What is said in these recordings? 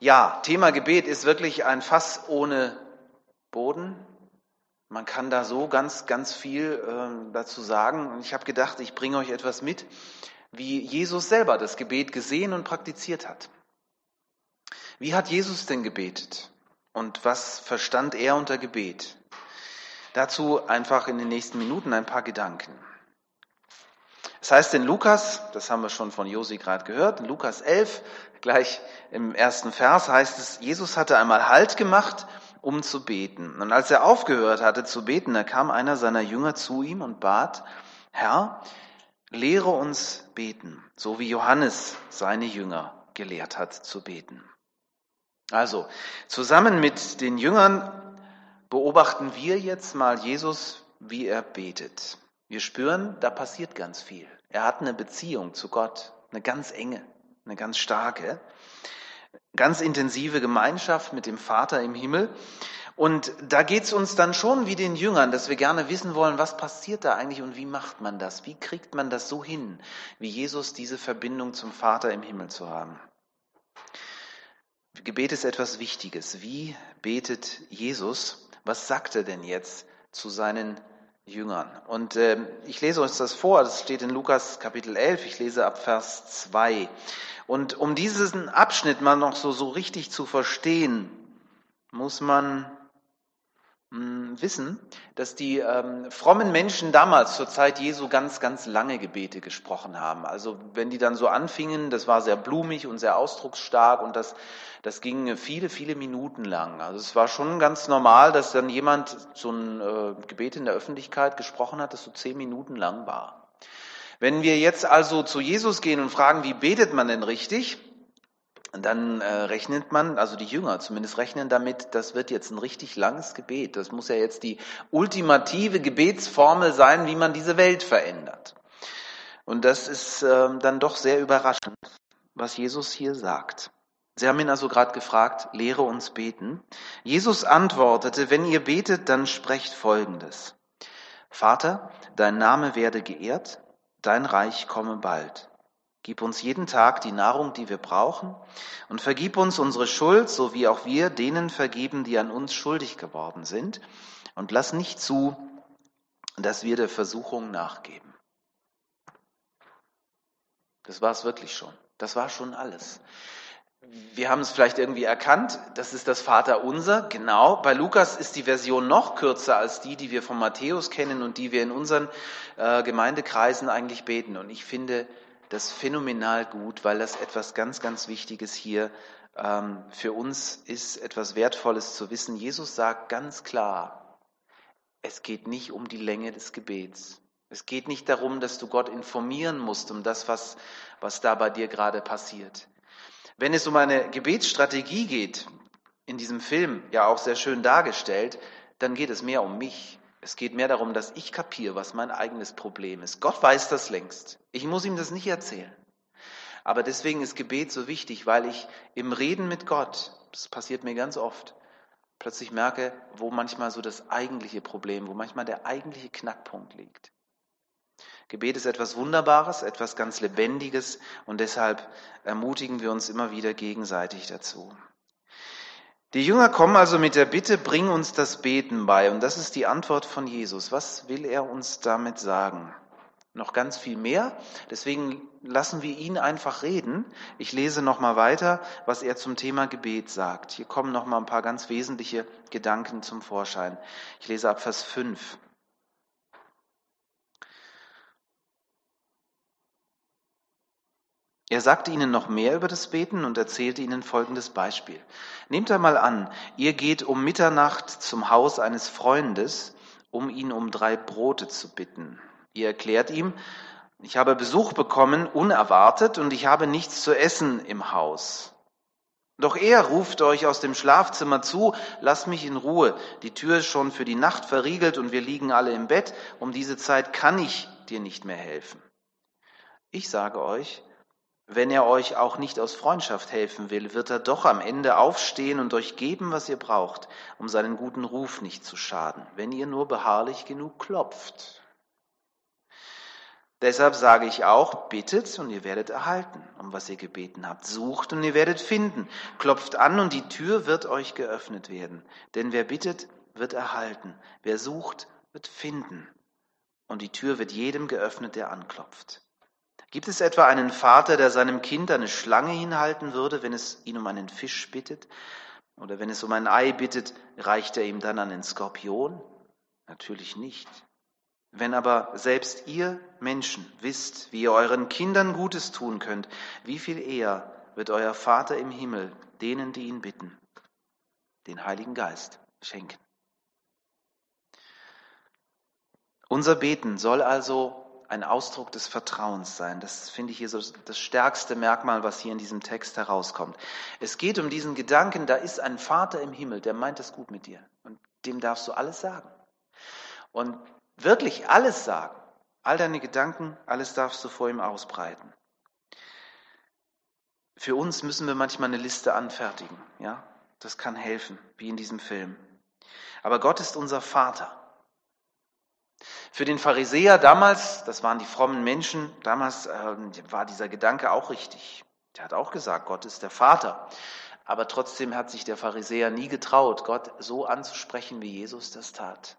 Ja, Thema Gebet ist wirklich ein Fass ohne Boden. Man kann da so ganz, ganz viel äh, dazu sagen. Und ich habe gedacht, ich bringe euch etwas mit, wie Jesus selber das Gebet gesehen und praktiziert hat. Wie hat Jesus denn gebetet? Und was verstand er unter Gebet? Dazu einfach in den nächsten Minuten ein paar Gedanken. Es heißt in Lukas, das haben wir schon von Josi gerade gehört, in Lukas 11, gleich im ersten Vers heißt es, Jesus hatte einmal Halt gemacht um zu beten. Und als er aufgehört hatte zu beten, da kam einer seiner Jünger zu ihm und bat, Herr, lehre uns beten, so wie Johannes seine Jünger gelehrt hat zu beten. Also, zusammen mit den Jüngern beobachten wir jetzt mal Jesus, wie er betet. Wir spüren, da passiert ganz viel. Er hat eine Beziehung zu Gott, eine ganz enge, eine ganz starke ganz intensive Gemeinschaft mit dem Vater im Himmel. Und da geht es uns dann schon wie den Jüngern, dass wir gerne wissen wollen, was passiert da eigentlich und wie macht man das? Wie kriegt man das so hin, wie Jesus diese Verbindung zum Vater im Himmel zu haben? Gebet ist etwas Wichtiges. Wie betet Jesus? Was sagt er denn jetzt zu seinen Jüngern? Und äh, ich lese uns das vor, das steht in Lukas Kapitel 11, ich lese ab Vers 2. Und um diesen Abschnitt mal noch so, so richtig zu verstehen, muss man wissen, dass die ähm, frommen Menschen damals zur Zeit Jesu ganz, ganz lange Gebete gesprochen haben. Also wenn die dann so anfingen, das war sehr blumig und sehr ausdrucksstark und das, das ging viele, viele Minuten lang. Also es war schon ganz normal, dass dann jemand so ein äh, Gebet in der Öffentlichkeit gesprochen hat, das so zehn Minuten lang war. Wenn wir jetzt also zu Jesus gehen und fragen, wie betet man denn richtig, dann äh, rechnet man, also die Jünger zumindest rechnen damit, das wird jetzt ein richtig langes Gebet. Das muss ja jetzt die ultimative Gebetsformel sein, wie man diese Welt verändert. Und das ist äh, dann doch sehr überraschend, was Jesus hier sagt. Sie haben ihn also gerade gefragt, lehre uns beten. Jesus antwortete, wenn ihr betet, dann sprecht Folgendes. Vater, dein Name werde geehrt, dein Reich komme bald. Gib uns jeden Tag die Nahrung, die wir brauchen, und vergib uns unsere Schuld, so wie auch wir denen vergeben, die an uns schuldig geworden sind, und lass nicht zu, dass wir der Versuchung nachgeben. Das war es wirklich schon. Das war schon alles. Wir haben es vielleicht irgendwie erkannt, das ist das Vaterunser, genau. Bei Lukas ist die Version noch kürzer als die, die wir von Matthäus kennen und die wir in unseren äh, Gemeindekreisen eigentlich beten. Und ich finde das phänomenal gut, weil das etwas ganz, ganz Wichtiges hier ähm, für uns ist, etwas Wertvolles zu wissen. Jesus sagt ganz klar, es geht nicht um die Länge des Gebets. Es geht nicht darum, dass du Gott informieren musst um das, was, was da bei dir gerade passiert. Wenn es um eine Gebetsstrategie geht, in diesem Film ja auch sehr schön dargestellt, dann geht es mehr um mich. Es geht mehr darum, dass ich kapiere, was mein eigenes Problem ist. Gott weiß das längst. Ich muss ihm das nicht erzählen. Aber deswegen ist Gebet so wichtig, weil ich im Reden mit Gott, das passiert mir ganz oft, plötzlich merke, wo manchmal so das eigentliche Problem, wo manchmal der eigentliche Knackpunkt liegt. Gebet ist etwas Wunderbares, etwas ganz Lebendiges und deshalb ermutigen wir uns immer wieder gegenseitig dazu. Die Jünger kommen also mit der Bitte, bring uns das Beten bei. Und das ist die Antwort von Jesus. Was will er uns damit sagen? Noch ganz viel mehr. Deswegen lassen wir ihn einfach reden. Ich lese noch mal weiter, was er zum Thema Gebet sagt. Hier kommen noch mal ein paar ganz wesentliche Gedanken zum Vorschein. Ich lese ab Vers 5. Er sagte ihnen noch mehr über das Beten und erzählte ihnen folgendes Beispiel. Nehmt einmal an, ihr geht um Mitternacht zum Haus eines Freundes, um ihn um drei Brote zu bitten. Ihr erklärt ihm, ich habe Besuch bekommen, unerwartet, und ich habe nichts zu essen im Haus. Doch er ruft euch aus dem Schlafzimmer zu, lasst mich in Ruhe, die Tür ist schon für die Nacht verriegelt und wir liegen alle im Bett, um diese Zeit kann ich dir nicht mehr helfen. Ich sage euch, wenn er euch auch nicht aus Freundschaft helfen will, wird er doch am Ende aufstehen und euch geben, was ihr braucht, um seinen guten Ruf nicht zu schaden, wenn ihr nur beharrlich genug klopft. Deshalb sage ich auch, bittet und ihr werdet erhalten, um was ihr gebeten habt. Sucht und ihr werdet finden. Klopft an und die Tür wird euch geöffnet werden. Denn wer bittet, wird erhalten. Wer sucht, wird finden. Und die Tür wird jedem geöffnet, der anklopft. Gibt es etwa einen Vater, der seinem Kind eine Schlange hinhalten würde, wenn es ihn um einen Fisch bittet? Oder wenn es um ein Ei bittet, reicht er ihm dann einen Skorpion? Natürlich nicht. Wenn aber selbst ihr Menschen wisst, wie ihr euren Kindern Gutes tun könnt, wie viel eher wird euer Vater im Himmel denen, die ihn bitten, den Heiligen Geist schenken. Unser Beten soll also ein Ausdruck des Vertrauens sein. Das finde ich hier so das stärkste Merkmal, was hier in diesem Text herauskommt. Es geht um diesen Gedanken, da ist ein Vater im Himmel, der meint es gut mit dir. Und dem darfst du alles sagen. Und wirklich alles sagen. All deine Gedanken, alles darfst du vor ihm ausbreiten. Für uns müssen wir manchmal eine Liste anfertigen, ja? Das kann helfen, wie in diesem Film. Aber Gott ist unser Vater. Für den Pharisäer damals, das waren die frommen Menschen, damals äh, war dieser Gedanke auch richtig. Der hat auch gesagt, Gott ist der Vater. Aber trotzdem hat sich der Pharisäer nie getraut, Gott so anzusprechen, wie Jesus das tat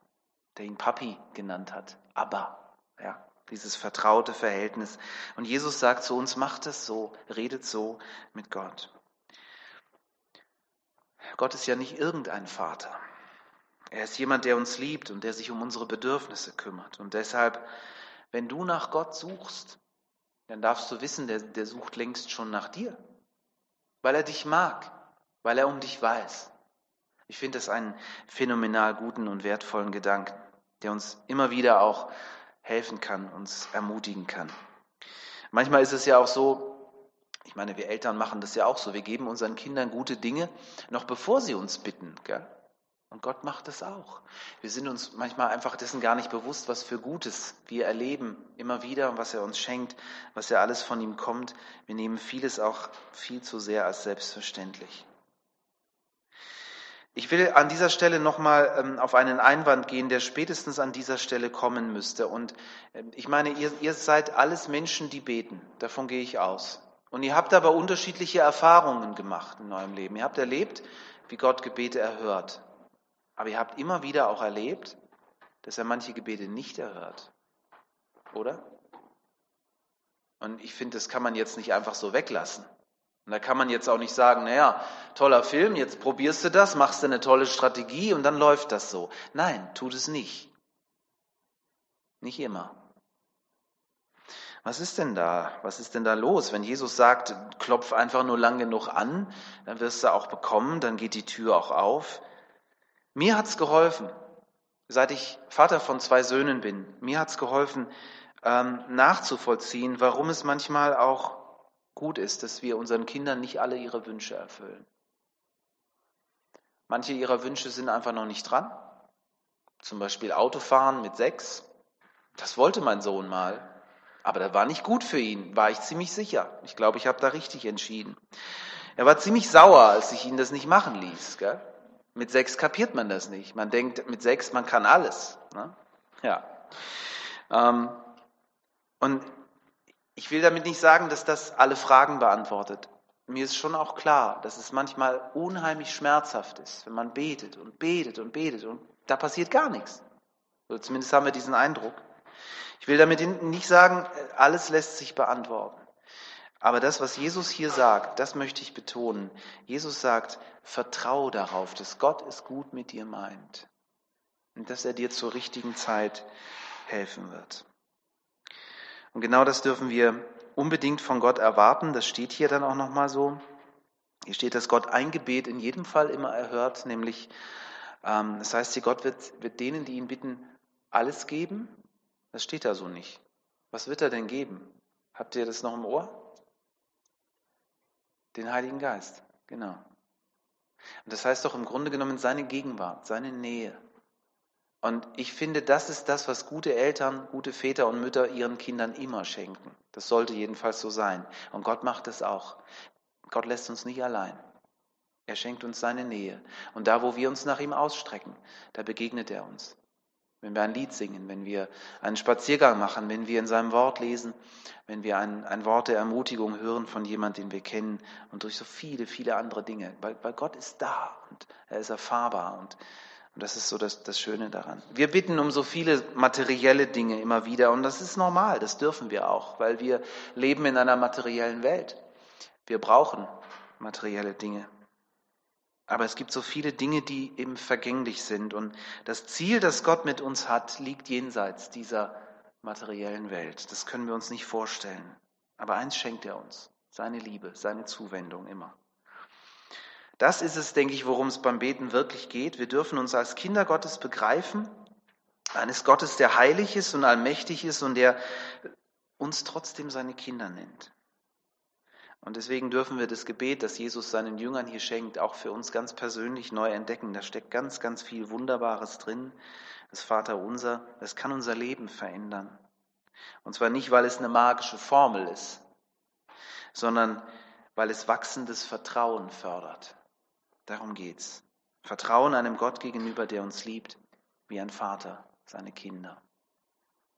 der ihn Papi genannt hat. Abba, ja, dieses vertraute Verhältnis. Und Jesus sagt zu uns, macht es so, redet so mit Gott. Gott ist ja nicht irgendein Vater. Er ist jemand, der uns liebt und der sich um unsere Bedürfnisse kümmert. Und deshalb, wenn du nach Gott suchst, dann darfst du wissen, der, der sucht längst schon nach dir, weil er dich mag, weil er um dich weiß. Ich finde das einen phänomenal guten und wertvollen Gedanken der uns immer wieder auch helfen kann, uns ermutigen kann. Manchmal ist es ja auch so, ich meine, wir Eltern machen das ja auch so, wir geben unseren Kindern gute Dinge, noch bevor sie uns bitten. Gell? Und Gott macht das auch. Wir sind uns manchmal einfach dessen gar nicht bewusst, was für Gutes wir erleben, immer wieder, was er uns schenkt, was ja alles von ihm kommt. Wir nehmen vieles auch viel zu sehr als selbstverständlich. Ich will an dieser Stelle nochmal ähm, auf einen Einwand gehen, der spätestens an dieser Stelle kommen müsste. Und äh, ich meine, ihr, ihr seid alles Menschen, die beten. Davon gehe ich aus. Und ihr habt aber unterschiedliche Erfahrungen gemacht in eurem Leben. Ihr habt erlebt, wie Gott Gebete erhört. Aber ihr habt immer wieder auch erlebt, dass er manche Gebete nicht erhört. Oder? Und ich finde, das kann man jetzt nicht einfach so weglassen. Und da kann man jetzt auch nicht sagen, naja, toller Film, jetzt probierst du das, machst du eine tolle Strategie und dann läuft das so. Nein, tut es nicht. Nicht immer. Was ist denn da? Was ist denn da los? Wenn Jesus sagt, klopf einfach nur lang genug an, dann wirst du auch bekommen, dann geht die Tür auch auf. Mir hat's geholfen, seit ich Vater von zwei Söhnen bin, mir hat's geholfen, ähm, nachzuvollziehen, warum es manchmal auch gut ist, dass wir unseren Kindern nicht alle ihre Wünsche erfüllen. Manche ihrer Wünsche sind einfach noch nicht dran. Zum Beispiel Autofahren mit sechs. Das wollte mein Sohn mal. Aber das war nicht gut für ihn, war ich ziemlich sicher. Ich glaube, ich habe da richtig entschieden. Er war ziemlich sauer, als ich ihn das nicht machen ließ. Gell? Mit sechs kapiert man das nicht. Man denkt, mit sechs, man kann alles. Ne? Ja. Ähm, und ich will damit nicht sagen, dass das alle Fragen beantwortet. Mir ist schon auch klar, dass es manchmal unheimlich schmerzhaft ist, wenn man betet und betet und betet und da passiert gar nichts. Oder zumindest haben wir diesen Eindruck. Ich will damit nicht sagen, alles lässt sich beantworten. Aber das, was Jesus hier sagt, das möchte ich betonen. Jesus sagt, vertraue darauf, dass Gott es gut mit dir meint und dass er dir zur richtigen Zeit helfen wird. Und genau das dürfen wir unbedingt von Gott erwarten. Das steht hier dann auch nochmal so. Hier steht, dass Gott ein Gebet in jedem Fall immer erhört, nämlich, ähm, das heißt hier, Gott wird, wird denen, die ihn bitten, alles geben. Das steht da so nicht. Was wird er denn geben? Habt ihr das noch im Ohr? Den Heiligen Geist, genau. Und das heißt doch im Grunde genommen seine Gegenwart, seine Nähe. Und ich finde, das ist das, was gute Eltern, gute Väter und Mütter ihren Kindern immer schenken. Das sollte jedenfalls so sein. Und Gott macht es auch. Gott lässt uns nicht allein. Er schenkt uns seine Nähe. Und da, wo wir uns nach ihm ausstrecken, da begegnet er uns. Wenn wir ein Lied singen, wenn wir einen Spaziergang machen, wenn wir in seinem Wort lesen, wenn wir ein, ein Wort der Ermutigung hören von jemandem, den wir kennen und durch so viele, viele andere Dinge. Weil, weil Gott ist da und er ist erfahrbar und, und das ist so das, das Schöne daran. Wir bitten um so viele materielle Dinge immer wieder und das ist normal, das dürfen wir auch, weil wir leben in einer materiellen Welt. Wir brauchen materielle Dinge. Aber es gibt so viele Dinge, die eben vergänglich sind. Und das Ziel, das Gott mit uns hat, liegt jenseits dieser materiellen Welt. Das können wir uns nicht vorstellen. Aber eins schenkt er uns, seine Liebe, seine Zuwendung immer. Das ist es, denke ich, worum es beim Beten wirklich geht. Wir dürfen uns als Kinder Gottes begreifen, eines Gottes, der heilig ist und allmächtig ist und der uns trotzdem seine Kinder nennt. Und deswegen dürfen wir das Gebet, das Jesus seinen Jüngern hier schenkt, auch für uns ganz persönlich neu entdecken. Da steckt ganz, ganz viel Wunderbares drin. Das Vaterunser, das kann unser Leben verändern. Und zwar nicht, weil es eine magische Formel ist, sondern weil es wachsendes Vertrauen fördert. Darum geht's. Vertrauen einem Gott gegenüber, der uns liebt, wie ein Vater seine Kinder.